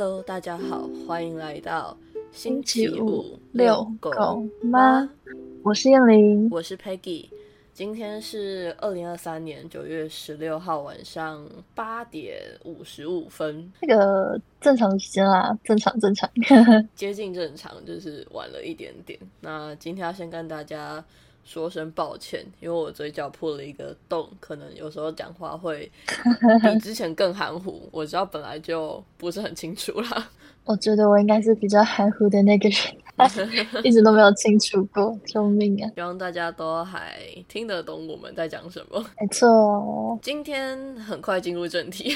Hello，大家好，欢迎来到星期五遛狗吗？我是燕玲，我是 Peggy。今天是二零二三年九月十六号晚上八点五十五分，那个正常时间啦，正常正常，接近正常，就是晚了一点点。那今天要先跟大家说声抱歉，因为我嘴角破了一个洞，可能有时候讲话会 比之前更含糊。我知道本来就不是很清楚啦。我觉得我应该是比较含糊的那个人。一直都没有清楚过，救命啊！希望大家都还听得懂我们在讲什么。没错，今天很快进入正题，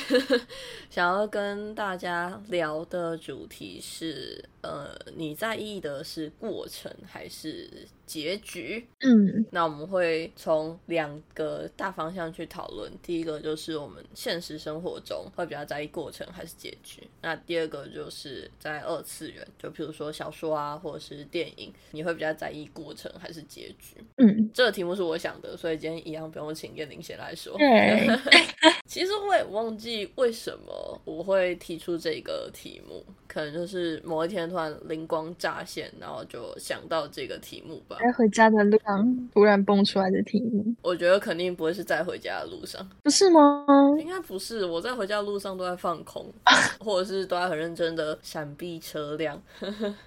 想要跟大家聊的主题是：呃，你在意的是过程还是结局？嗯，那我们会从两个大方向去讨论。第一个就是我们现实生活中会比较在意过程还是结局。那第二个就是在二次元，就比如说小说啊，或者是电影，你会比较在意过程还是结局？嗯，这个题目是我想的，所以今天一样不用请燕玲先来说。对 其实我也忘记为什么我会提出这个题目，可能就是某一天突然灵光乍现，然后就想到这个题目吧。在回家的路上突然蹦出来的题目，我觉得肯定不会是在回家的路上，不是吗？应该不是，我在回家的路上都在放空，或者是都在很认真的闪避车辆，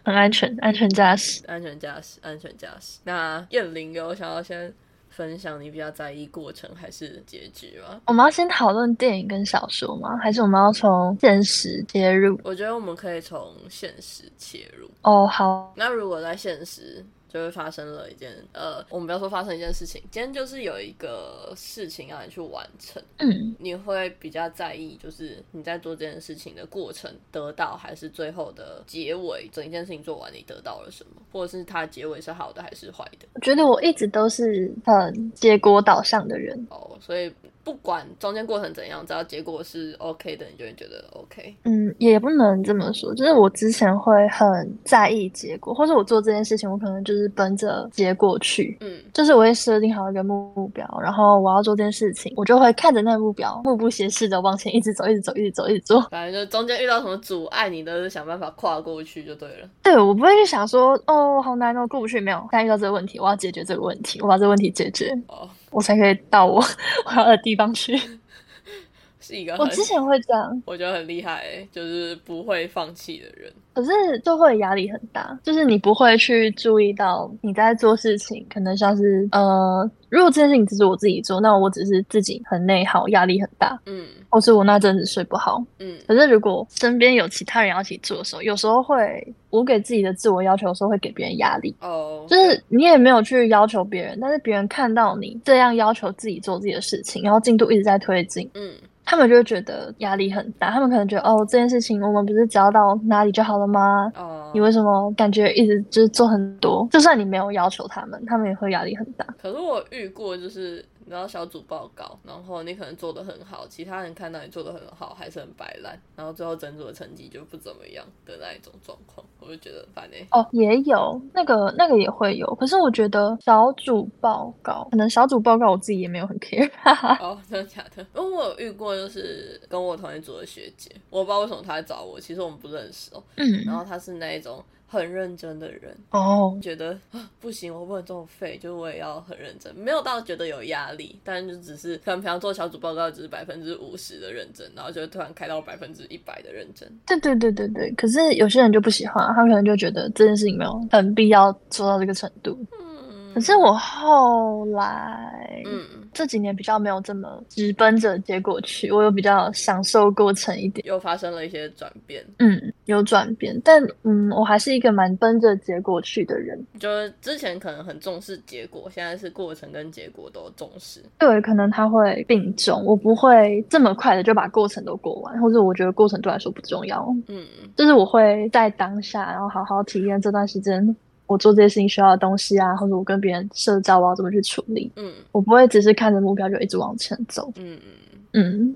很安全，安全驾驶，安全驾驶，安全驾驶。那燕玲有想要先分享你比较在意过程还是结局吗？我们要先讨论电影跟小说吗？还是我们要从现实切入？我觉得我们可以从现实切入。哦，好。那如果在现实。就会发生了一件呃，我们不要说发生一件事情，今天就是有一个事情要你去完成，嗯，你会比较在意，就是你在做这件事情的过程得到，还是最后的结尾，整一件事情做完你得到了什么，或者是它结尾是好的还是坏的？我觉得我一直都是很结果导向的人哦，所以。不管中间过程怎样，只要结果是 OK 的，你就会觉得 OK。嗯，也不能这么说，就是我之前会很在意结果，或者我做这件事情，我可能就是奔着结果去。嗯，就是我会设定好一个目标，然后我要做这件事情，我就会看着那个目标，目不斜视的往前一直走，一直走，一直走，一直做。反正就中间遇到什么阻碍，你都是想办法跨过去就对了。对，我不会去想说哦，好难哦，过不去。没有，现在遇到这个问题，我要解决这个问题，我把这个问题解决。哦。我才可以到我 我要的地方去，是一个我之前会这样，我觉得很厉害，就是不会放弃的人。可是就会压力很大，就是你不会去注意到你在做事情，可能像是呃，如果这件事情只是我自己做，那我只是自己很内耗，压力很大，嗯，或是我那阵子睡不好，嗯。可是如果身边有其他人要一起做的时候，有时候会我给自己的自我要求的时候，会给别人压力，哦，就是你也没有去要求别人，但是别人看到你这样要求自己做自己的事情，然后进度一直在推进，嗯。他们就会觉得压力很大，他们可能觉得哦，这件事情我们不是只要到哪里就好了吗？哦，你为什么感觉一直就是做很多？就算你没有要求他们，他们也会压力很大。可是我遇过就是。然后小组报告，然后你可能做的很好，其他人看到你做的很好，还是很摆烂，然后最后整组的成绩就不怎么样的那一种状况，我就觉得烦诶。哦，也有那个那个也会有，可是我觉得小组报告，可能小组报告我自己也没有很 care。哦，真的假的？因为我有遇过，就是跟我同一组的学姐，我不知道为什么她来找我，其实我们不认识哦。嗯。然后她是那一种。很认真的人哦，觉得啊不行，我不能这么废，就是我也要很认真，没有到觉得有压力，但就只是可能平常做小组报告只是百分之五十的认真，然后就突然开到百分之一百的认真。对对对对对，可是有些人就不喜欢，他可能就觉得这件事情没有很必要做到这个程度。嗯，可是我后来嗯。这几年比较没有这么直奔着结果去，我有比较享受过程一点，又发生了一些转变，嗯，有转变，但嗯，我还是一个蛮奔着结果去的人，就是之前可能很重视结果，现在是过程跟结果都重视，对，可能他会并重，我不会这么快的就把过程都过完，或者我觉得过程对来说不重要，嗯，就是我会在当下，然后好好体验这段时间。我做这些事情需要的东西啊，或者我跟别人社交，我要怎么去处理？嗯，我不会只是看着目标就一直往前走。嗯嗯嗯，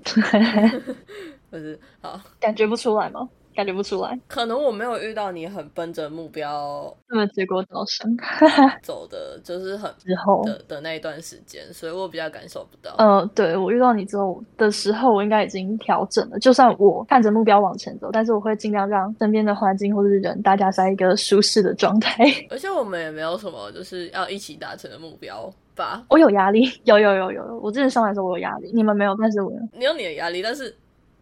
不 是好，感觉不出来吗？感觉不出来，可能我没有遇到你很奔着目标那么结果导向 走的，就是很之后。的的那一段时间，所以我比较感受不到。呃，对我遇到你之后的时候，我应该已经调整了。就算我看着目标往前走，但是我会尽量让身边的环境或者是人，大家在一个舒适的状态。而且我们也没有什么就是要一起达成的目标吧。我有压力，有有有有，我之前上来的时候我有压力，你们没有，但是我有。你有你的压力，但是。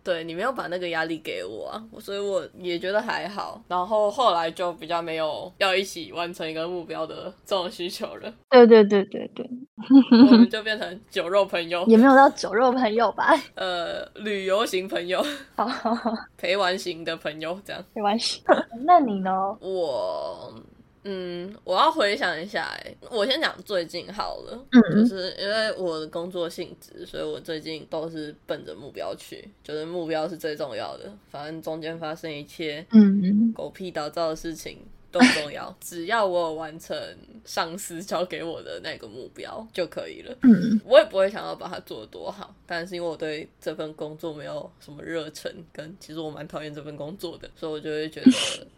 对你没有把那个压力给我啊，所以我也觉得还好。然后后来就比较没有要一起完成一个目标的这种需求了。对对对对对，我们就变成酒肉朋友，也没有到酒肉朋友吧？呃，旅游型朋友，好好好，陪玩型的朋友这样。陪玩型，那你呢？我。嗯，我要回想一下，哎，我先讲最近好了，就是因为我的工作性质，所以我最近都是奔着目标去，就是目标是最重要的，反正中间发生一切，嗯，狗屁倒灶的事情。都不重要，只要我有完成上司交给我的那个目标就可以了。嗯，我也不会想要把它做得多好，但是因为我对这份工作没有什么热忱，跟其实我蛮讨厌这份工作的，所以我就会觉得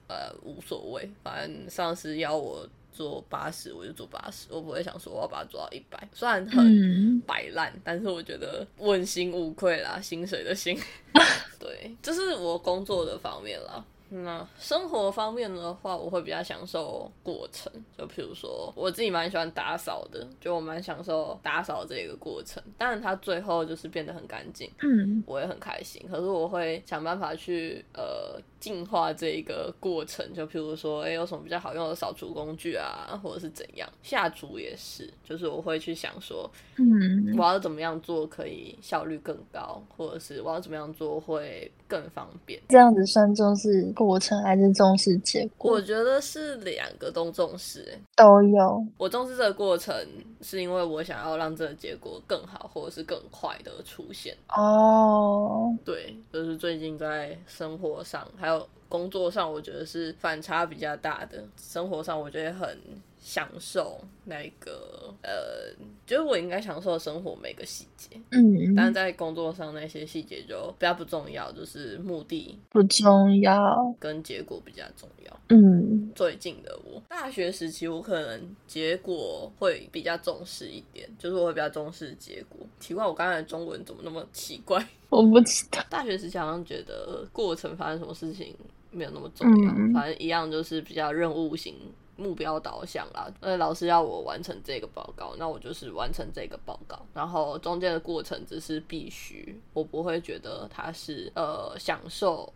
呃无所谓，反正上司要我做八十我就做八十，我不会想说我要把它做到一百，虽然很摆烂，但是我觉得问心无愧啦，薪水的薪。对，这是我工作的方面啦。那生活方面的话，我会比较享受过程。就譬如说，我自己蛮喜欢打扫的，就我蛮享受打扫这个过程。当然，它最后就是变得很干净，嗯，我也很开心。可是我会想办法去呃进化这一个过程。就譬如说，哎，有什么比较好用的扫除工具啊，或者是怎样？下厨也是，就是我会去想说，嗯，我要怎么样做可以效率更高，或者是我要怎么样做会更方便。这样子算重视。过程还是重视结果？我觉得是两个都重视，都有。我重视这个过程，是因为我想要让这个结果更好，或者是更快的出现。哦，对，就是最近在生活上还工作上，我觉得是反差比较大的。生活上，我觉得很。享受那个呃，就是我应该享受生活每个细节，嗯，但是在工作上那些细节就比较不重要，就是目的不重要，跟结果比较重要。嗯，最近的我，大学时期我可能结果会比较重视一点，就是我会比较重视结果。奇怪，我刚才的中文怎么那么奇怪？我不知道。大学时期好像觉得过程发生什么事情没有那么重要，反正一样就是比较任务型。目标导向啦，呃，老师要我完成这个报告，那我就是完成这个报告，然后中间的过程只是必须，我不会觉得它是呃享受，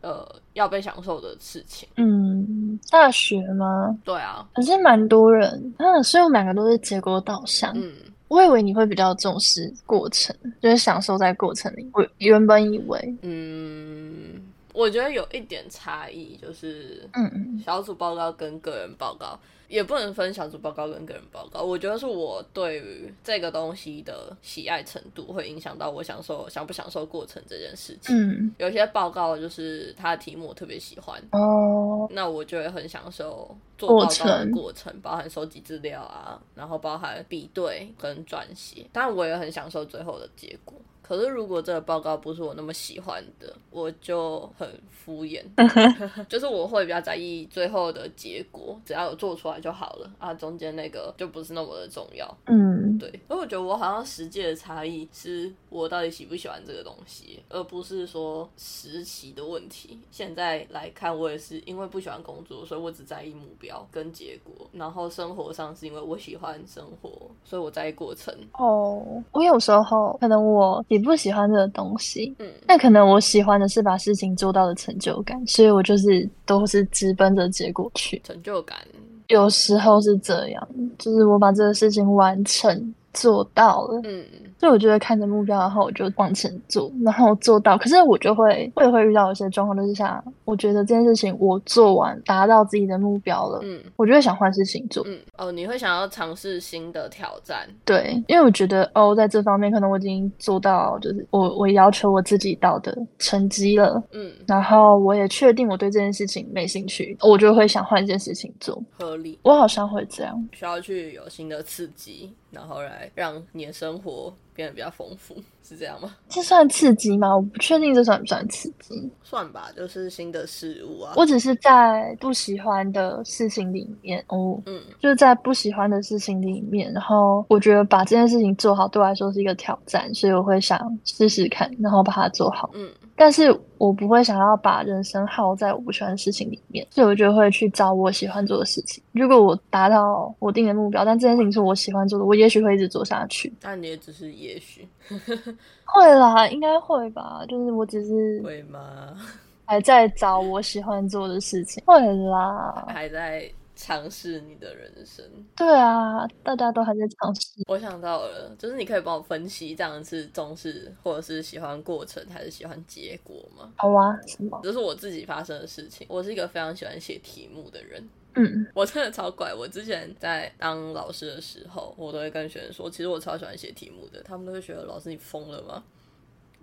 呃要被享受的事情。嗯，大学吗？对啊，可是蛮多人，嗯，所以我们两个都是结果导向。嗯，我以为你会比较重视过程，就是享受在过程里。我原本以为，嗯。我觉得有一点差异，就是嗯，小组报告跟个人报告也不能分小组报告跟个人报告。我觉得是我对于这个东西的喜爱程度会影响到我享受享不享受过程这件事情。嗯，有些报告就是它的题目我特别喜欢哦，那我就会很享受做报告的过程，包含收集资料啊，然后包含比对跟撰写。当然，我也很享受最后的结果。可是，如果这个报告不是我那么喜欢的，我就很敷衍，就是我会比较在意最后的结果，只要有做出来就好了啊，中间那个就不是那么的重要。嗯，对。所以我觉得我好像实际的差异是我到底喜不喜欢这个东西，而不是说时期的问题。现在来看，我也是因为不喜欢工作，所以我只在意目标跟结果。然后生活上是因为我喜欢生活，所以我在意过程。哦，我有时候可能我也。不喜欢这个东西，嗯，但可能我喜欢的是把事情做到的成就感，所以我就是都是直奔着结果去。成就感有时候是这样，就是我把这个事情完成做到了，嗯。所以我就会看着目标，然后我就往前做，然后做到。可是我就会，我也会遇到一些状况，就是像我觉得这件事情我做完，达到自己的目标了，嗯，我就会想换事情做。嗯，哦，你会想要尝试新的挑战？对，因为我觉得哦，在这方面可能我已经做到，就是我我要求我自己到的成绩了，嗯，然后我也确定我对这件事情没兴趣，我就会想换一件事情做。合理，我好像会这样，需要去有新的刺激。然后来让你的生活变得比较丰富，是这样吗？这算刺激吗？我不确定这算不算刺激。算吧，就是新的事物啊。我只是在不喜欢的事情里面哦，嗯，就是在不喜欢的事情里面，然后我觉得把这件事情做好对我来说是一个挑战，所以我会想试试看，然后把它做好。嗯。但是我不会想要把人生耗在我不喜欢的事情里面，所以我就会去找我喜欢做的事情。如果我达到我定的目标，但这件事情是我喜欢做的，我也许会一直做下去。那你也只是也许会啦，应该会吧？就是我只是 会吗？还在找我喜欢做的事情，会啦，还在。尝试你的人生，对啊，大家都还在尝试。我想到了，就是你可以帮我分析，这样是重视或者是喜欢过程，还是喜欢结果吗？好啊，什么？这是我自己发生的事情。我是一个非常喜欢写题目的人。嗯，我真的超怪。我之前在当老师的时候，我都会跟学生说，其实我超喜欢写题目的。他们都会觉得老师你疯了吗？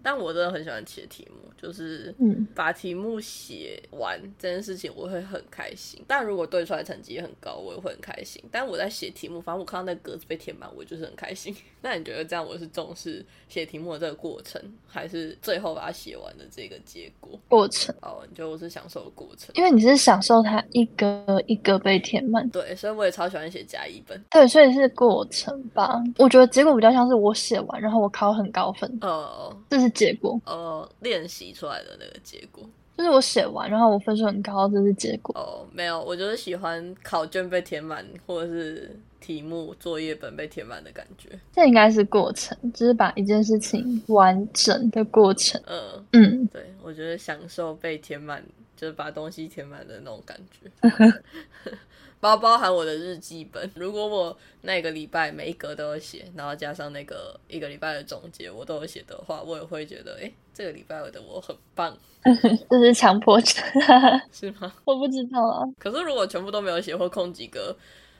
但我真的很喜欢写题目，就是把题目写完这件事情，我会很开心。但如果对出来成绩很高，我也会很开心。但我在写题目，反正我看到那格子被填满，我就是很开心。那你觉得这样我是重视写题目的这个过程，还是最后把它写完的这个结果？过程哦，你觉得我是享受过程？因为你是享受它一个一个被填满。对，所以我也超喜欢写加一本。对，所以是过程吧。我觉得结果比较像是我写完，然后我考很高分。哦，这是。结果呃，练习出来的那个结果，就是我写完，然后我分数很高，这是结果。哦，没有，我就是喜欢考卷被填满，或者是题目作业本被填满的感觉。这应该是过程，就是把一件事情完整的过程。嗯嗯，对，我觉得享受被填满，就是把东西填满的那种感觉。包包含我的日记本，如果我那个礼拜每一格都有写，然后加上那个一个礼拜的总结我都有写的话，我也会觉得，哎，这个礼拜我的我很棒。这是强迫症，是吗？我不知道啊。可是如果全部都没有写或空几格，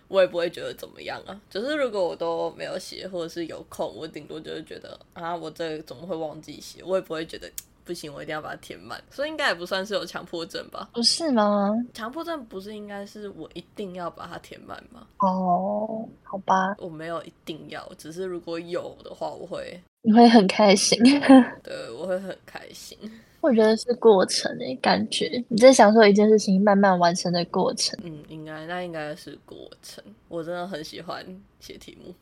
我也不会觉得怎么样啊。只是如果我都没有写，或者是有空，我顶多就是觉得啊，我这怎么会忘记写？我也不会觉得。不行，我一定要把它填满，所以应该也不算是有强迫症吧？不是吗？强迫症不是应该是我一定要把它填满吗？哦，好吧，我没有一定要，只是如果有的话，我会你会很开心，对，我会很开心。我觉得是过程诶，感觉你在享受一件事情慢慢完成的过程。嗯，应该那应该是过程。我真的很喜欢写题目，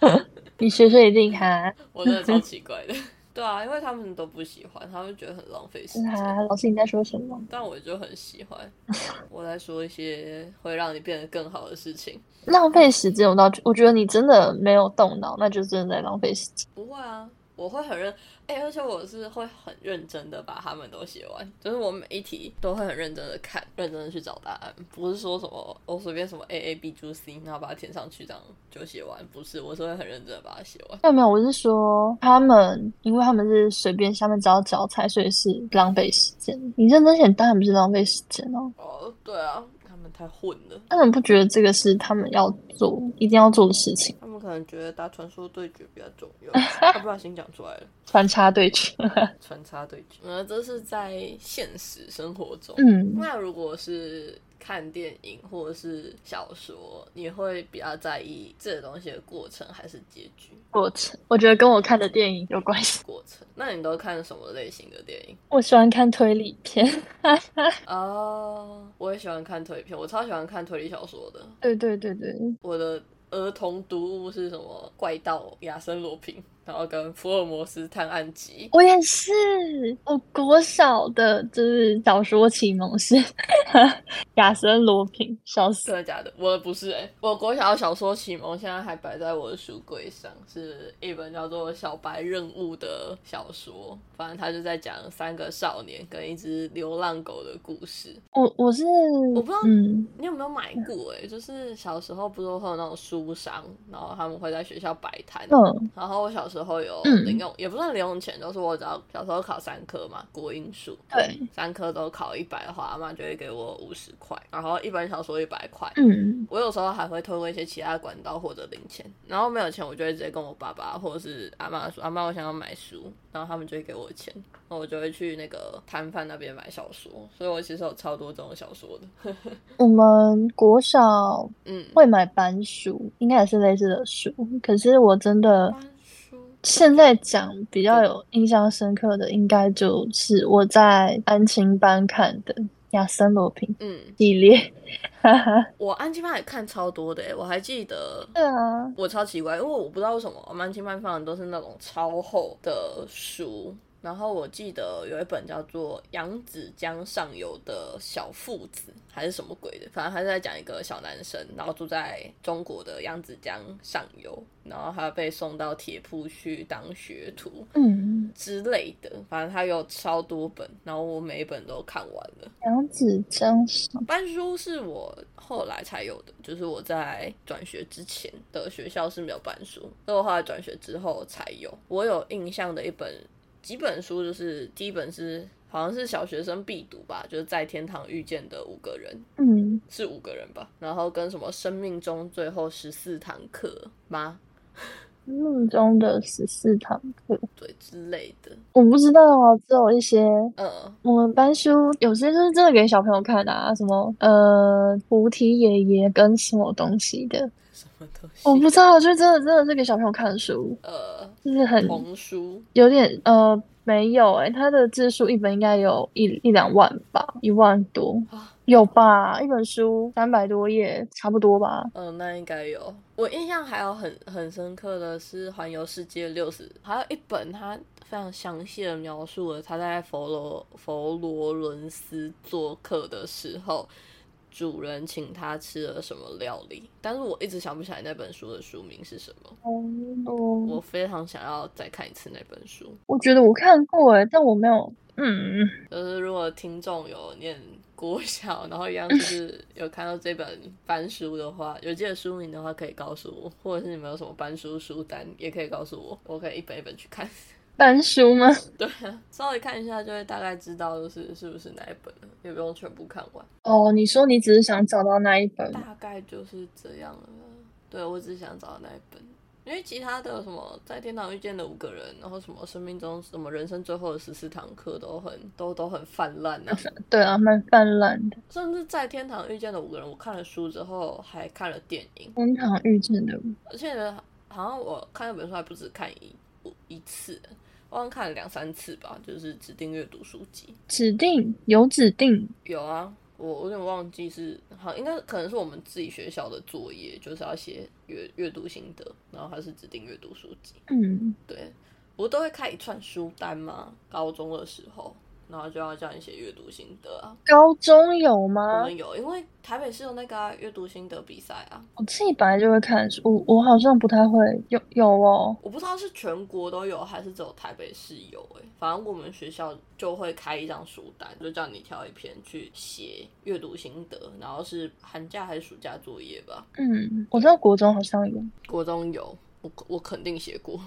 你学学一定哈，我真的超奇怪的。对啊，因为他们都不喜欢，他们觉得很浪费时间。老师你在说什么？但我就很喜欢，我在说一些会让你变得更好的事情。浪费时间，我倒我觉得你真的没有动脑，那就真的在浪费时间。不会啊。我会很认，哎，而且我是会很认真的把他们都写完，就是我每一题都会很认真的看，认真的去找答案，不是说什么我随便什么 A A B 就 C，然后把它填上去这样就写完，不是，我是会很认真的把它写完。没有没有，我是说他们，因为他们是随便下面找教材，所以是浪费时间。你认真写当然不是浪费时间哦。哦，对啊。太混了，他们不觉得这个是他们要做、一定要做的事情。他们可能觉得打传说对决比较重要。他不小心讲出来了，穿插对决，穿插对决。呃，这是在现实生活中。嗯，那如果是。看电影或者是小说，你会比较在意这个东西的过程还是结局？过程，我觉得跟我看的电影有关系。过程，那你都看什么类型的电影？我喜欢看推理片。哦，我也喜欢看推理片，我超喜欢看推理小说的。对对对对，我的儿童读物是什么？怪盗亚森罗平。然后跟福尔摩斯探案集，我也是。我国小的就是小说启蒙是亚森罗平，笑死。真的假的？我不是哎，我国小的小说启蒙现在还摆在我的书柜上，是一本叫做《小白任务》的小说。反正他就在讲三个少年跟一只流浪狗的故事。我我是我不知道你有没有买过哎，就是小时候不是会有那种书商，然后他们会在学校摆摊。嗯，然后我小时候。有零用，也不算零用钱，就是我只要小时候考三科嘛，国英数，对，三科都考一百的话，阿妈就会给我五十块，然后一本小说一百块，嗯，我有时候还会透过一些其他管道或者零钱，然后没有钱，我就会直接跟我爸爸或者是阿妈说，阿妈我想要买书，然后他们就会给我钱，那我就会去那个摊贩那边买小说，所以我其实有超多这种小说的。我们国小嗯会买班书，应该也是类似的书，可是我真的现在讲比较有印象深刻的，应该就是我在安亲班看的。亚森罗平嗯系列，我安亲班也看超多的我还记得。对啊，我超奇怪，因为我不知道为什么我们安亲班放的都是那种超厚的书。然后我记得有一本叫做《扬子江上游的小父子》，还是什么鬼的，反正他是在讲一个小男生，然后住在中国的扬子江上游，然后他被送到铁铺去当学徒，嗯之类的。反正他有超多本，然后我每一本都看完了。扬子江上班书是我后来才有的，就是我在转学之前的学校是没有班书，所以我后来转学之后才有。我有印象的一本。几本书就是第一本是好像是小学生必读吧，就是在天堂遇见的五个人，嗯，是五个人吧。然后跟什么生命中最后十四堂课吗？生命中的十四堂课，对之类的，我不知道啊，只有一些，嗯，我们班书有些就是真的给小朋友看的啊，什么呃菩提爷爷跟什么东西的，什么东西？我不知道，就真的真的是给小朋友看的书，呃。就是很红书，有点呃没有哎，它的字数一本应该有一一两万吧，一万多有吧？一本书三百多页，差不多吧？嗯，那应该有。我印象还有很很深刻的是《环游世界六十》，还有一本它非常详细的描述了他在佛罗佛罗伦斯做客的时候。主人请他吃了什么料理？但是我一直想不起来那本书的书名是什么。哦，我非常想要再看一次那本书。我觉得我看过哎，但我没有。嗯，就是如果听众有念国小，然后一样就是有看到这本班书的话，有记得书名的话，可以告诉我，或者是你们有什么班书书单，也可以告诉我，我可以一本一本去看。翻书吗？对啊，稍微看一下就会大概知道，就是是不是哪一本了，也不用全部看完。哦，你说你只是想找到那一本？大概就是这样了。对，我只是想找到那一本，因为其他的什么在天堂遇见的五个人，然后什么生命中什么人生最后的十四堂课都很都都很泛滥啊。对啊，蛮泛滥的。甚至在天堂遇见的五个人，我看了书之后还看了电影。天堂遇见的，而且好像我看那本书还不止看一一次。我好像看了两三次吧，就是指定阅读书籍。指定有指定有啊，我有点忘记是好，应该可能是我们自己学校的作业，就是要写阅阅读心得，然后还是指定阅读书籍。嗯，对，不都会开一串书单吗，高中的时候。然后就要叫你写阅读心得啊？高中有吗？我们有，因为台北市有那个阅读心得比赛啊。我自己本来就会看书，我我好像不太会有有哦。我不知道是全国都有还是只有台北市有哎。反正我们学校就会开一张书单，就叫你挑一篇去写阅读心得，然后是寒假还是暑假作业吧？嗯，我知道国中好像有，国中有，我我肯定写过。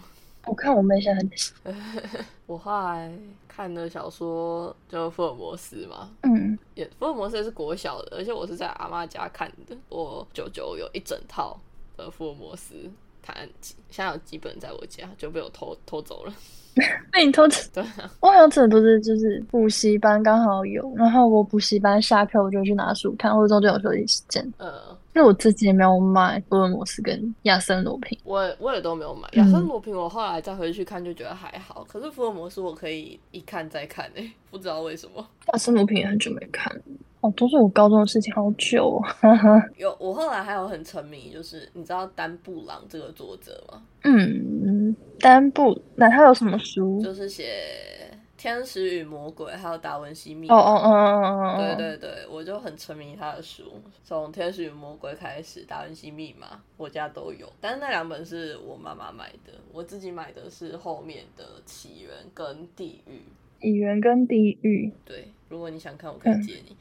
我看我妹现在很，我后来看的小说叫福尔摩斯嘛，嗯，也福尔摩斯也是国小的，而且我是在阿妈家看的。我舅舅有一整套的福尔摩斯探案集，现在有几本在我家，就被我偷偷走了。被你偷走？对，我好像真的都是就是补习班刚好有，然后我补习班下课我就去拿书看，或者中间有休息时间。呃，因为我自己也没有买福尔摩斯跟亚森罗平，我我也都没有买亚森罗平。我后来再回去看就觉得还好，可是福尔摩斯我可以一看再看诶，不知道为什么。亚森罗平也很久没看。哦，都是我高中的事情，好久。哦 有我后来还有很沉迷，就是你知道丹布朗这个作者吗？嗯，丹布，那他有什么书？就是写《天使与魔鬼》还有《达文西密码》。哦哦哦哦哦对对对，我就很沉迷他的书，从《天使与魔鬼》开始，《达文西密码》我家都有，但是那两本是我妈妈买的，我自己买的是后面的《起源》跟《地狱》。起源跟地狱。对，如果你想看，我可以借你。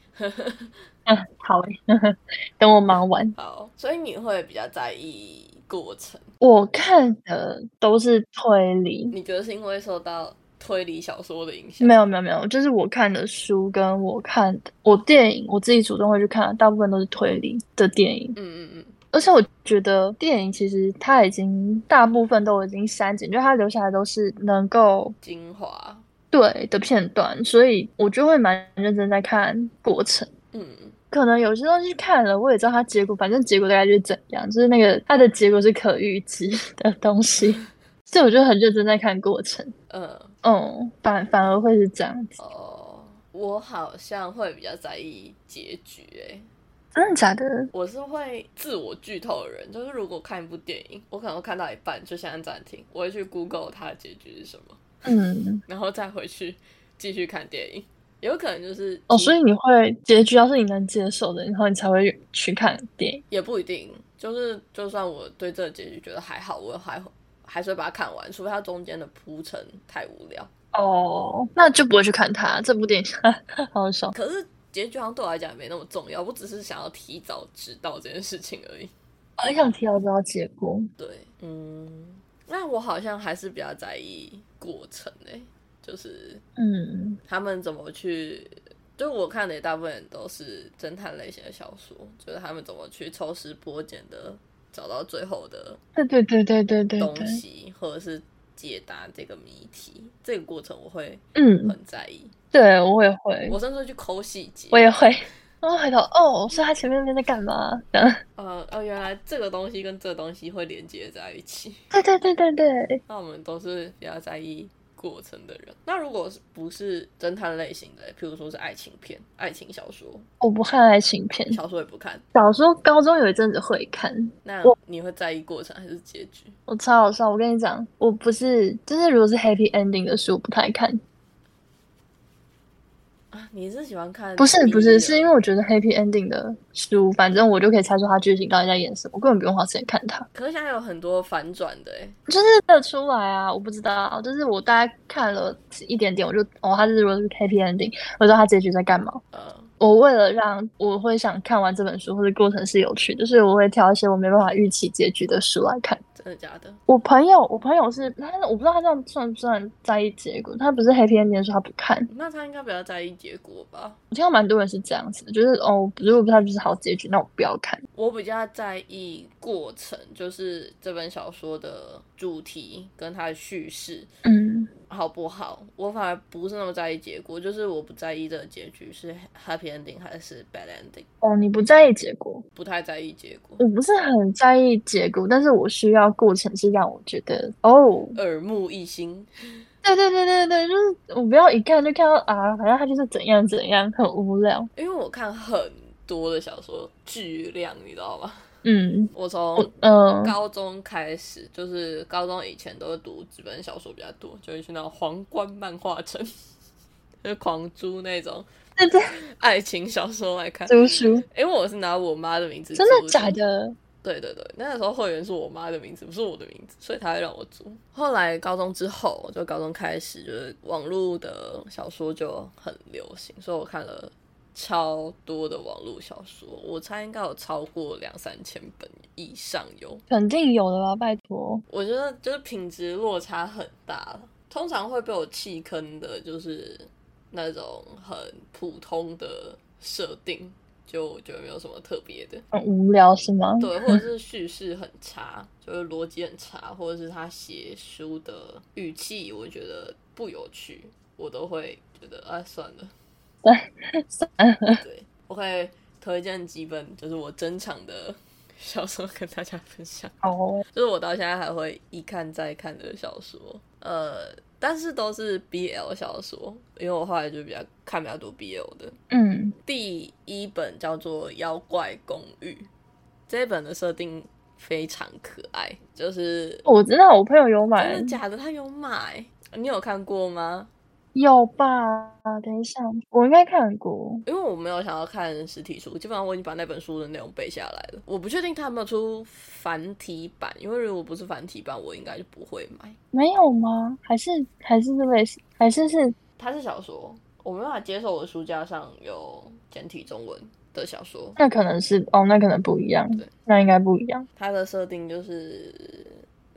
嗯，好诶，等我忙完。好，所以你会比较在意过程。我看的都是推理。你觉得是因为受到推理小说的影响？没有，没有，没有，就是我看的书跟我看的我电影，我自己主动会去看，大部分都是推理的电影。嗯嗯嗯。而且我觉得电影其实它已经大部分都已经删减，就它留下来都是能够精华。对的片段，所以我就会蛮认真在看过程。嗯，可能有些东西看了，我也知道它结果，反正结果大概就是怎样，就是那个它的结果是可预知的东西，所以我就很认真在看过程。嗯嗯，反反而会是这样子。哦，我好像会比较在意结局，哎。真的假的？我是会自我剧透的人，就是如果看一部电影，我可能会看到一半就先暂停，我会去 Google 它的结局是什么，嗯，然后再回去继续看电影。有可能就是哦，所以你会结局要是你能接受的，然后你才会去看电影。也不一定，就是就算我对这个结局觉得还好，我还还是会把它看完，除非它中间的铺陈太无聊。哦，那就不会去看它这部电影，好爽。可是。结局好像对我来讲也没那么重要，我只是想要提早知道这件事情而已。很想提早知道结果。对，嗯，那我好像还是比较在意过程诶，就是嗯，他们怎么去？就我看的大部分都是侦探类型的小说，就是他们怎么去抽丝剥茧的找到最后的，对对对对对对东西，或者是解答这个谜题，这个过程我会嗯很在意。对，我也会。我甚至去抠细节。我也会。然后回头，哦，所以他前面那边在干嘛？呃，哦，原来这个东西跟这个东西会连接在一起。对对对对对。那我们都是比较在意过程的人。那如果是不是侦探类型的，譬如说是爱情片、爱情小说，我不看爱情片，小说也不看。小说高中有一阵子会看。那你会在意过程还是结局？我超好笑，我跟你讲，我不是，就是如果是 happy ending 的书，我不太看。你是喜欢看？不是不是，是因为我觉得 happy ending 的书，反正我就可以猜出它剧情到底在演什么，我根本不用花时间看它。可是现在有很多反转的，哎，就是得出来啊！我不知道，就是我大概看了一点点，我就哦，它是如果是 happy ending，我知道它结局在干嘛。嗯。我为了让我会想看完这本书或者过程是有趣的，所以我会挑一些我没办法预期结局的书来看。真的假的？我朋友，我朋友是他，我不知道他这样算不算在意结果。他不是黑天天说他不看，那他应该比较在意结果吧？我听到蛮多人是这样子，就是哦，如果他就是好结局，那我不要看。我比较在意过程，就是这本小说的主题跟它的叙事。嗯。好不好？我反而不是那么在意结果，就是我不在意这个结局是 happy ending 还是 bad ending。哦，你不在意结果？不太在意结果。我不是很在意结果，但是我需要过程是让我觉得哦耳目一新。对对对对对，就是我不要一看就看到啊，反正他就是怎样怎样，很无聊。因为我看很多的小说，巨量，你知道吗？嗯，我从高中开始，就是高中以前都是读纸本小说比较多，就会去那种皇冠漫画城，就狂租那种爱情小说来看。租书，因为我是拿我妈的名字，真的假的？对对对，那个时候会员是我妈的名字，不是我的名字，所以她会让我租。后来高中之后，就高中开始，就是网络的小说就很流行，所以我看了。超多的网络小说，我猜应该有超过两三千本以上有，肯定有的吧？拜托，我觉得就是品质落差很大通常会被我弃坑的，就是那种很普通的设定，就我觉得没有什么特别的，很无聊是吗？对，或者是叙事很差，就是逻辑很差，或者是他写书的语气，我觉得不有趣，我都会觉得啊，算了。对，我会推荐几本，就是我珍藏的小说跟大家分享。哦，就是我到现在还会一看再看的小说，呃，但是都是 BL 小说，因为我后来就比较看比较多 BL 的。嗯，第一本叫做《妖怪公寓》，这一本的设定非常可爱，就是我知道我朋友有买，真的假的？他有买，你有看过吗？有吧？等一下，我应该看过，因为我没有想要看实体书，基本上我已经把那本书的内容背下来了。我不确定他有没有出繁体版，因为如果不是繁体版，我应该就不会买。没有吗？还是还是这类似？还是是？它是小说，我没办法接受我的书架上有简体中文的小说。那可能是哦，那可能不一样。对，那应该不一样。它的设定就是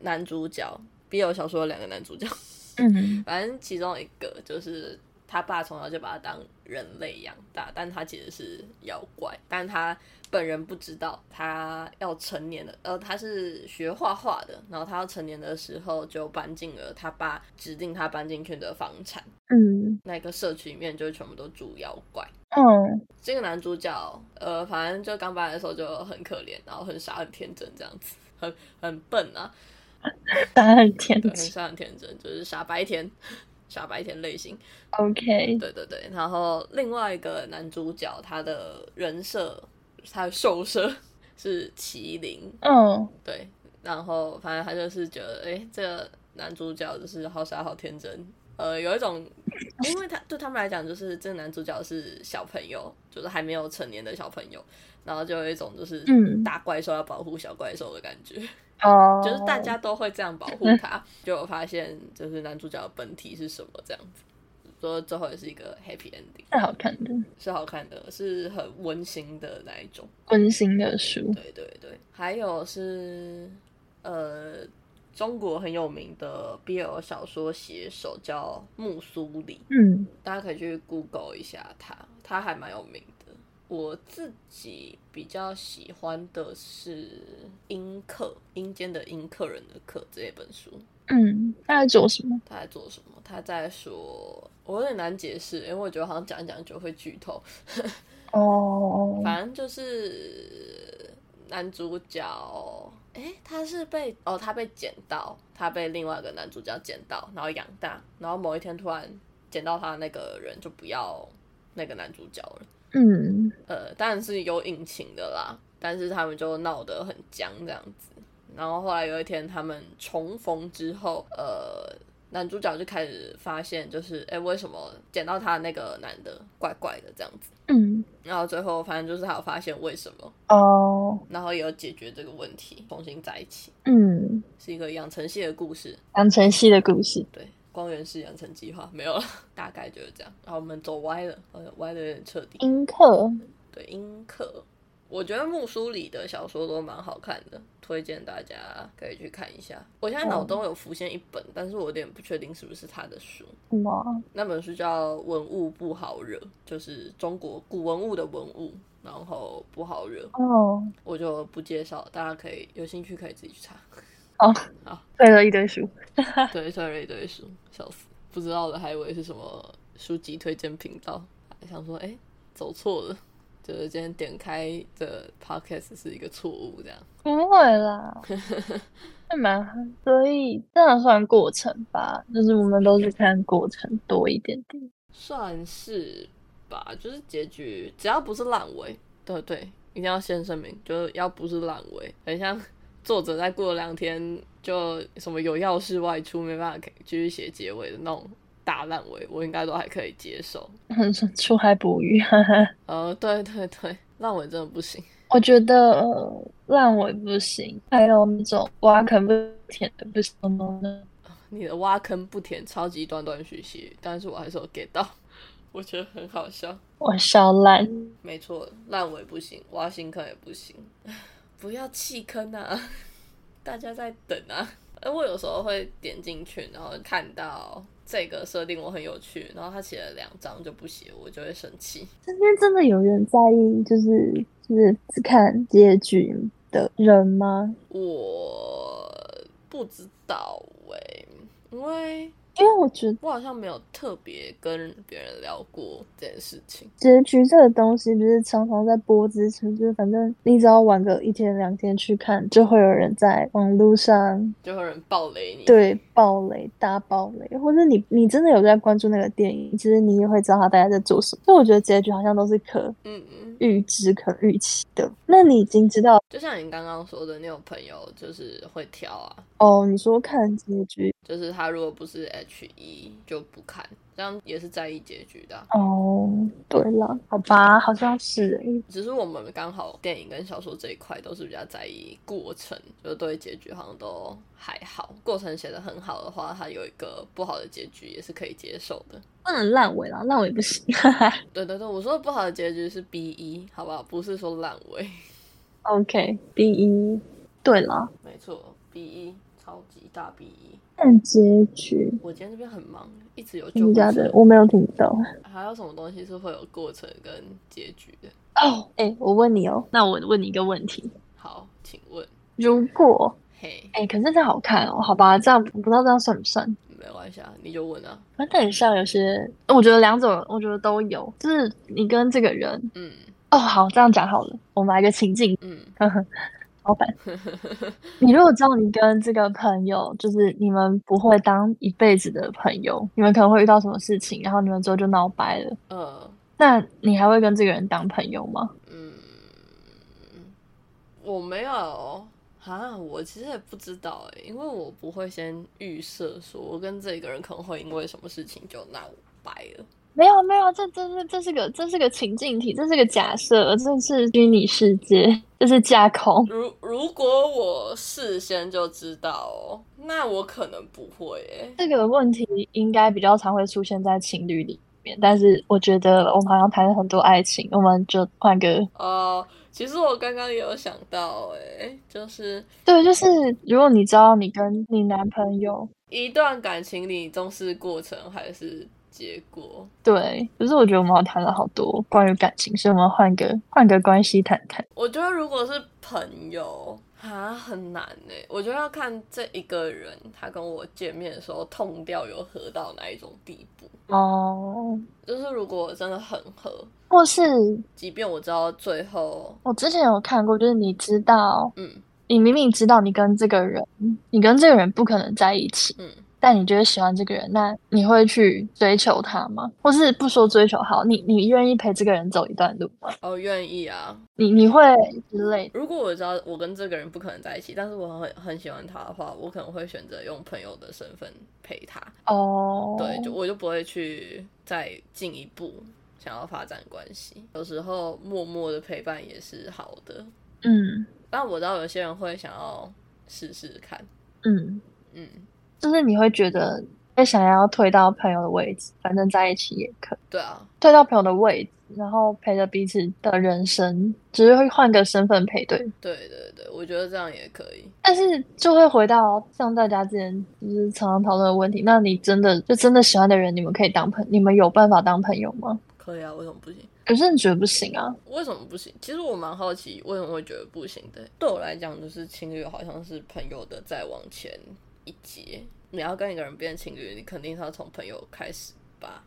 男主角，BL 小说有两个男主角。嗯，反正其中一个就是他爸从小就把他当人类养大，但他其实是妖怪，但他本人不知道。他要成年了，呃，他是学画画的，然后他要成年的时候就搬进了他爸指定他搬进去的房产。嗯，那个社区里面就全部都住妖怪。嗯，这个男主角，呃，反正就刚搬来的时候就很可怜，然后很傻很天真这样子，很很笨啊，傻很天真，很傻很天真，就是傻白甜，傻白甜类型。OK，对对对，然后另外一个男主角，他的人设，他的兽设是麒麟，嗯，对，然后反正他就是觉得，哎，这个男主角就是好傻好天真。呃，有一种，因为他对他们来讲，就是这个男主角是小朋友，就是还没有成年的小朋友，然后就有一种就是大怪兽要保护小怪兽的感觉，哦，就是大家都会这样保护他，就发现就是男主角的本体是什么这样子，说最后也是一个 happy ending，是好看的，是好看的，是很温馨的那一种。温馨的书，对对对，还有是呃。中国很有名的 BL 小说写手叫木苏里，嗯，大家可以去 Google 一下他，他还蛮有名的。我自己比较喜欢的是《阴客》，阴间的阴客人的客这一本书。嗯，他在做什么？他在做什么？他在说，我有点难解释，因为我觉得好像讲一讲就会剧透。哦，反正就是男主角。哎，他是被哦，他被捡到，他被另外一个男主角捡到，然后养大，然后某一天突然捡到他的那个人就不要那个男主角了。嗯，呃，当然是有隐情的啦，但是他们就闹得很僵这样子。然后后来有一天他们重逢之后，呃，男主角就开始发现，就是哎，为什么捡到他的那个男的怪怪的这样子。嗯。然后最后反正就是他有发现为什么哦，然后也有解决这个问题，重新在一起。嗯，是一个养成系的故事，养成系的故事。对，光源式养成计划没有了，大概就是这样。然后我们走歪了，歪的有点彻底。英克，对，英克。我觉得木书里的小说都蛮好看的，推荐大家可以去看一下。我现在脑中有浮现一本，但是我有点不确定是不是他的书。那本书叫《文物不好惹》，就是中国古文物的文物，然后不好惹。哦，我就不介绍，大家可以有兴趣可以自己去查。哦，好，背了一堆书，对，背了一堆书，笑死！不知道的还以为是什么书籍推荐频道，想说哎，走错了。就是今天点开的 podcast 是一个错误，这样。不会啦，还蛮所以这样算过程吧，就是我们都是看过程多一点点，算是吧，就是结局只要不是烂尾，对对，一定要先声明，就是要不是烂尾，很像作者在过了两天就什么有要事外出，没办法继续写结尾的那种。大烂尾，我应该都还可以接受。出海捕鱼，呃，对对对，烂尾真的不行。我觉得烂尾不行，还有那种挖坑不填的不行的。你的挖坑不填，超级断断续续，但是我还是有 get 到，我觉得很好笑。我笑烂，没错，烂尾不行，挖新坑也不行，不要弃坑啊！大家在等啊。哎，我有时候会点进去，然后看到。这个设定我很有趣，然后他写了两张就不写，我就会生气。身边真的有人在意，就是就是只看结局的人吗？我不知道哎，因为。因为我觉得我好像没有特别跟别人聊过这件事情。结局这个东西不是常常在播之前，就是反正你只要玩个一天两天去看，就会有人在网络上就会有人爆雷你。对，爆雷大爆雷，或者你你真的有在关注那个电影，其实你也会知道他大概在做什么。所以我觉得结局好像都是可嗯嗯预知、可预期的。那你已经知道，就像你刚刚说的，那种朋友就是会挑啊。哦，你说看结局，就是他如果不是 H 一就不看，这样也是在意结局的。哦，对了，好吧，好像是只是我们刚好电影跟小说这一块都是比较在意过程，就对结局好像都还好。过程写的很好的话，它有一个不好的结局也是可以接受的。不能烂尾啦，烂尾不行。对对对，我说的不好的结局是 B 一，好不好？不是说烂尾。OK，B 一，对了，没错，B 一。超级大 B 一看结局。我今天这边很忙，一直有真的，我没有听到。还有什么东西是会有过程跟结局的？哦，哎，我问你哦，那我问你一个问题。好，请问，如果，嘿，哎，可是这好看哦，好吧，这样不知道这样算不算？没关系啊，你就问啊。那很像有些，我觉得两种，我觉得都有，就是你跟这个人，嗯，哦，好，这样讲好了，我们来个情境，嗯，老板，你如果知道你跟这个朋友，就是你们不会当一辈子的朋友，你们可能会遇到什么事情，然后你们之后就闹掰了，嗯，那你还会跟这个人当朋友吗？嗯，我没有。啊，我其实也不知道哎，因为我不会先预设说我跟这个人可能会因为什么事情就闹掰了。没有没有，这这这这是个这是个情境题，这是个假设，这是虚拟世界，这是架空。如如果我事先就知道哦，那我可能不会哎。这个问题应该比较常会出现在情侣里面，但是我觉得我们好像谈了很多爱情，我们就换个哦。其实我刚刚也有想到，哎，就是对，就是如果你知道你跟你男朋友一段感情里重视过程还是结果，对，可是我觉得我们谈了好多关于感情，所以我们换个换个关系谈谈。我觉得如果是朋友啊，很难呢。我觉得要看这一个人他跟我见面的时候痛掉有合到哪一种地步哦。就是如果真的很合。或是，即便我知道最后，我之前有看过，就是你知道，嗯，你明明知道你跟这个人，你跟这个人不可能在一起，嗯。但你觉得喜欢这个人，那你会去追求他吗？或是不说追求好，你你愿意陪这个人走一段路吗？哦，愿意啊。你你会之类。如果我知道我跟这个人不可能在一起，但是我很很喜欢他的话，我可能会选择用朋友的身份陪他。哦。对，就我就不会去再进一步想要发展关系。有时候默默的陪伴也是好的。嗯。但我知道有些人会想要试试看。嗯嗯。就是你会觉得会想要退到朋友的位置，反正在一起也可以。对啊，退到朋友的位置，然后陪着彼此的人生，只是会换个身份配对。对对对，我觉得这样也可以。但是就会回到像大家之前就是常常讨论的问题：，那你真的就真的喜欢的人，你们可以当朋，你们有办法当朋友吗？可以啊，为什么不行？可是你觉得不行啊？为什么不行？其实我蛮好奇，为什么会觉得不行的？对我来讲，就是情侣好像是朋友的再往前一节。你要跟一个人变情侣，你肯定是要从朋友开始。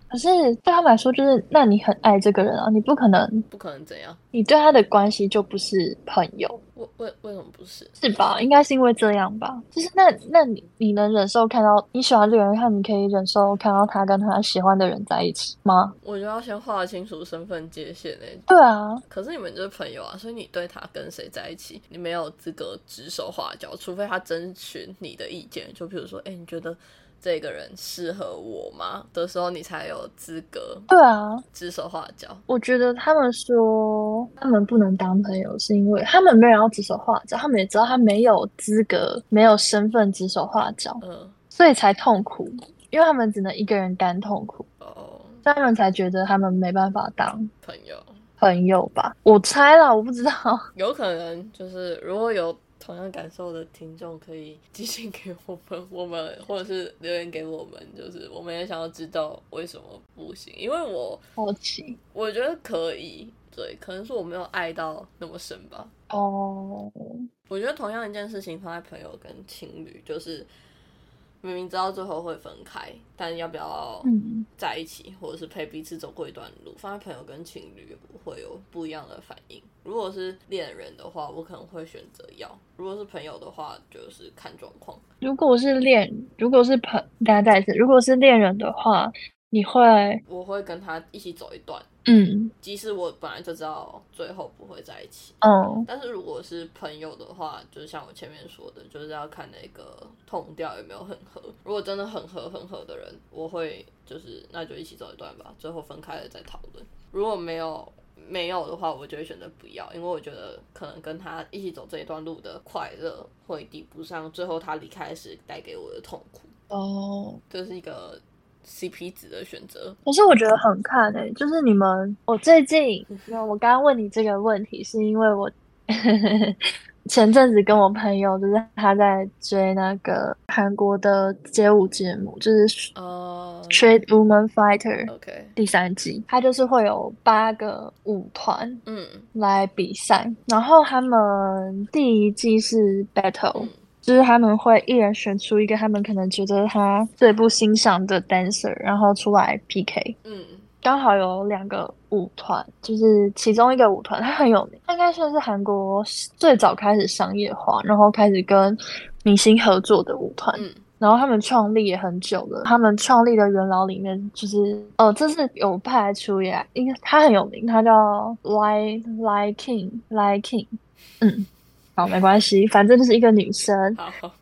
可是对他们来说，就是那你很爱这个人啊，你不可能不可能怎样？你对他的关系就不是朋友？为为为什么不是？是吧？应该是因为这样吧？就是那那你你能忍受看到你喜欢这个人，看你可以忍受看到他跟他喜欢的人在一起吗？我觉得要先划清楚身份界限诶。对啊，可是你们就是朋友啊，所以你对他跟谁在一起，你没有资格指手画脚，除非他征询你的意见。就比如说，哎，你觉得？这个人适合我吗？的时候，你才有资格。对啊，指手画脚。我觉得他们说他们不能当朋友，是因为他们没有要指手画脚，他们也知道他没有资格、没有身份指手画脚，嗯，所以才痛苦，因为他们只能一个人干痛苦。哦，所以他们才觉得他们没办法当朋友，朋友吧？我猜了，我不知道，有可能就是如果有。同样感受的听众可以寄信给我们，我们或者是留言给我们，就是我们也想要知道为什么不行，因为我好奇，我觉得可以，对，可能是我没有爱到那么深吧。哦，我觉得同样一件事情放在朋友跟情侣，就是。明明知道最后会分开，但要不要在一起，或者是陪彼此走过一段路？放在朋友跟情侣会有不一样的反应。如果是恋人的话，我可能会选择要；如果是朋友的话，就是看状况。如果是恋，如果是朋，大家再一次，如果是恋人的话。你会，我会跟他一起走一段，嗯，即使我本来就知道最后不会在一起，嗯，但是如果是朋友的话，就是像我前面说的，就是要看那个痛调有没有很合。如果真的很合很合的人，我会就是那就一起走一段吧，最后分开了再讨论。如果没有没有的话，我就会选择不要，因为我觉得可能跟他一起走这一段路的快乐会抵不上最后他离开时带给我的痛苦。哦，这是一个。CP 值的选择，可是我觉得很看诶，就是你们，我最近，我刚刚问你这个问题，是因为我 前阵子跟我朋友，就是他在追那个韩国的街舞节目，就是呃，Trade Woman Fighter，OK，第三季，他就是会有八个舞团，嗯，来比赛，然后他们第一季是 Battle。就是他们会一人选出一个他们可能觉得他最不欣赏的 dancer，然后出来 PK。嗯，刚好有两个舞团，就是其中一个舞团，他很有名，它应该算是韩国最早开始商业化，然后开始跟明星合作的舞团。嗯，然后他们创立也很久了，他们创立的元老里面就是，哦，这是有派出耶，应该他很有名，他叫 Lie Lie King Lie King，嗯。好，没关系，反正就是一个女生，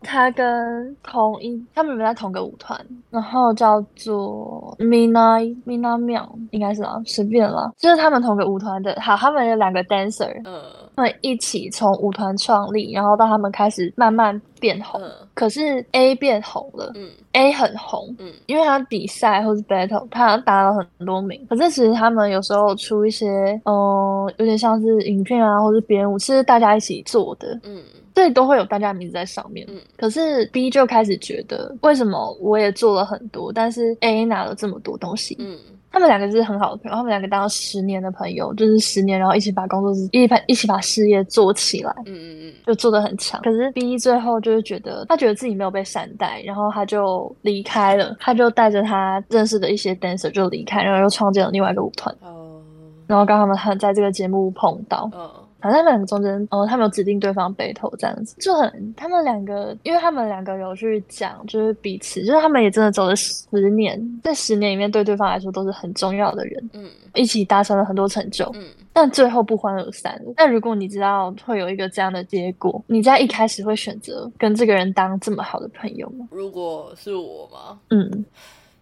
她跟同一，他们在同个舞团，然后叫做 Mina Mina 妙，应该是啊，随便了，就是他们同个舞团的。好，他们有两个 dancer，嗯，他们一起从舞团创立，然后到他们开始慢慢。变红，可是 A 变红了，嗯，A 很红，嗯，因为他比赛或是 battle，他打了很多名。可是其实他们有时候出一些，嗯，有点像是影片啊，或是编舞，是大家一起做的，嗯，所以都会有大家名字在上面。嗯，可是 B 就开始觉得，为什么我也做了很多，但是 A 拿了这么多东西？嗯。他们两个是很好的朋友，他们两个当了十年的朋友，就是十年，然后一起把工作一起把一起把事业做起来，嗯嗯嗯，就做的很强。可是 B 最后就是觉得他觉得自己没有被善待，然后他就离开了，他就带着他认识的一些 dancer 就离开，然后又创建了另外一个舞团。哦，然后刚他们还在这个节目碰到。反正他们两个中间，哦，他们有指定对方背头这样子，就很他们两个，因为他们两个有去讲，就是彼此，就是他们也真的走了十年，在十年里面对对方来说都是很重要的人，嗯，一起达成了很多成就，嗯，但最后不欢而散。那如果你知道会有一个这样的结果，你在一开始会选择跟这个人当这么好的朋友吗？如果是我吗？嗯，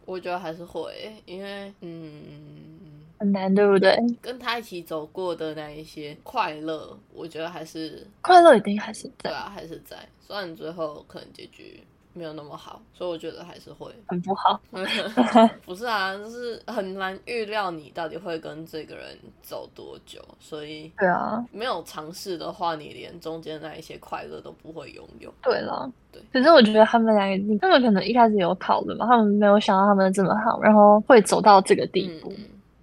我觉得还是会，因为，嗯。很难，对不对？跟他一起走过的那一些快乐，我觉得还是快乐一定还是在，对啊，还是在。虽然最后可能结局。没有那么好，所以我觉得还是会很不好。不是啊，就是很难预料你到底会跟这个人走多久，所以对啊，没有尝试的话，你连中间那一些快乐都不会拥有。对了，对。可是我觉得他们两个，他们可能一开始有讨论嘛，他们没有想到他们这么好，然后会走到这个地步，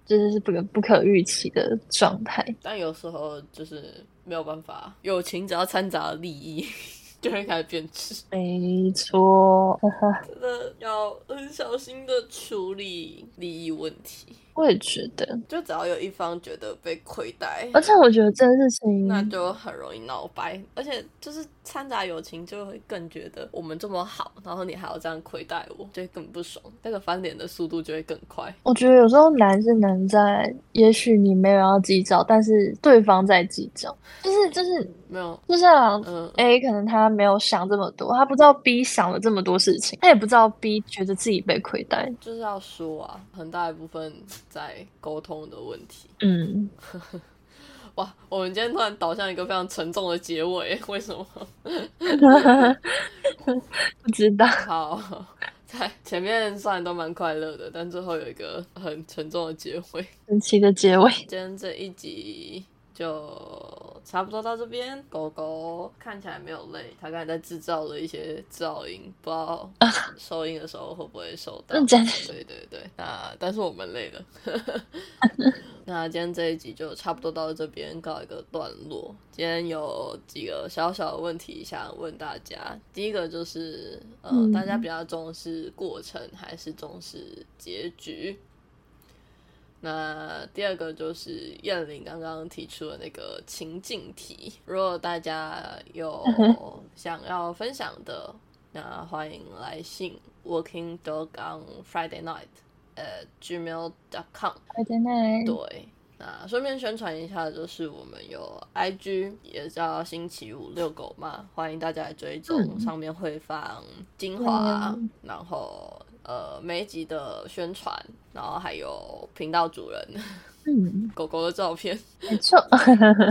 就是是不可不可预期的状态。但有时候就是没有办法，友情只要掺杂利益。就会开始变质，没错，真的要很小心的处理利益问题。我也觉得，就只要有一方觉得被亏待，而且我觉得这件事情，那就很容易闹掰。而且就是掺杂友情，就会更觉得我们这么好，然后你还要这样亏待我，就会更不爽。那个翻脸的速度就会更快。我觉得有时候难是难在，也许你没有要计较，但是对方在计较，就是就是没有，就像嗯 A 可能他没有想这么多，他不知道 B 想了这么多事情，他也不知道 B 觉得自己被亏待，就是要说啊，很大一部分。在沟通的问题。嗯，哇，我们今天突然导向一个非常沉重的结尾，为什么？不知道。好，在前面虽然都蛮快乐的，但最后有一个很沉重的结尾，神奇的结尾。今天这一集就。差不多到这边，狗狗看起来没有累，它刚才在制造了一些噪音，不知道 收音的时候会不会收到。对对对，那但是我们累了。那今天这一集就差不多到这边告一个段落。今天有几个小小的问题想问大家，第一个就是，呃，大家比较重视过程还是重视结局？那第二个就是燕玲刚刚提出的那个情境题，如果大家有 想要分享的，那欢迎来信 working dog on Friday night 呃 gmail dot com Friday night 对，那顺便宣传一下，就是我们有 IG 也叫星期五遛狗嘛，欢迎大家来追踪，上面会放精华，然后。呃，每一集的宣传，然后还有频道主人，嗯，狗狗的照片，没错。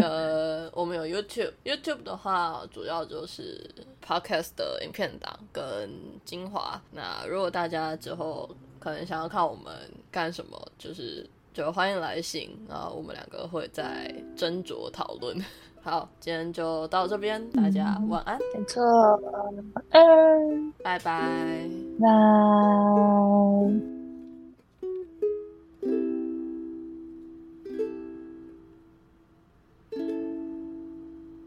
呃，我们有 YouTube，YouTube 的话主要就是 Podcast 的影片档跟精华。那如果大家之后可能想要看我们干什么，就是就欢迎来信，然后我们两个会再斟酌讨论。好，今天就到这边，大家晚安。没错，晚安，拜拜，拜。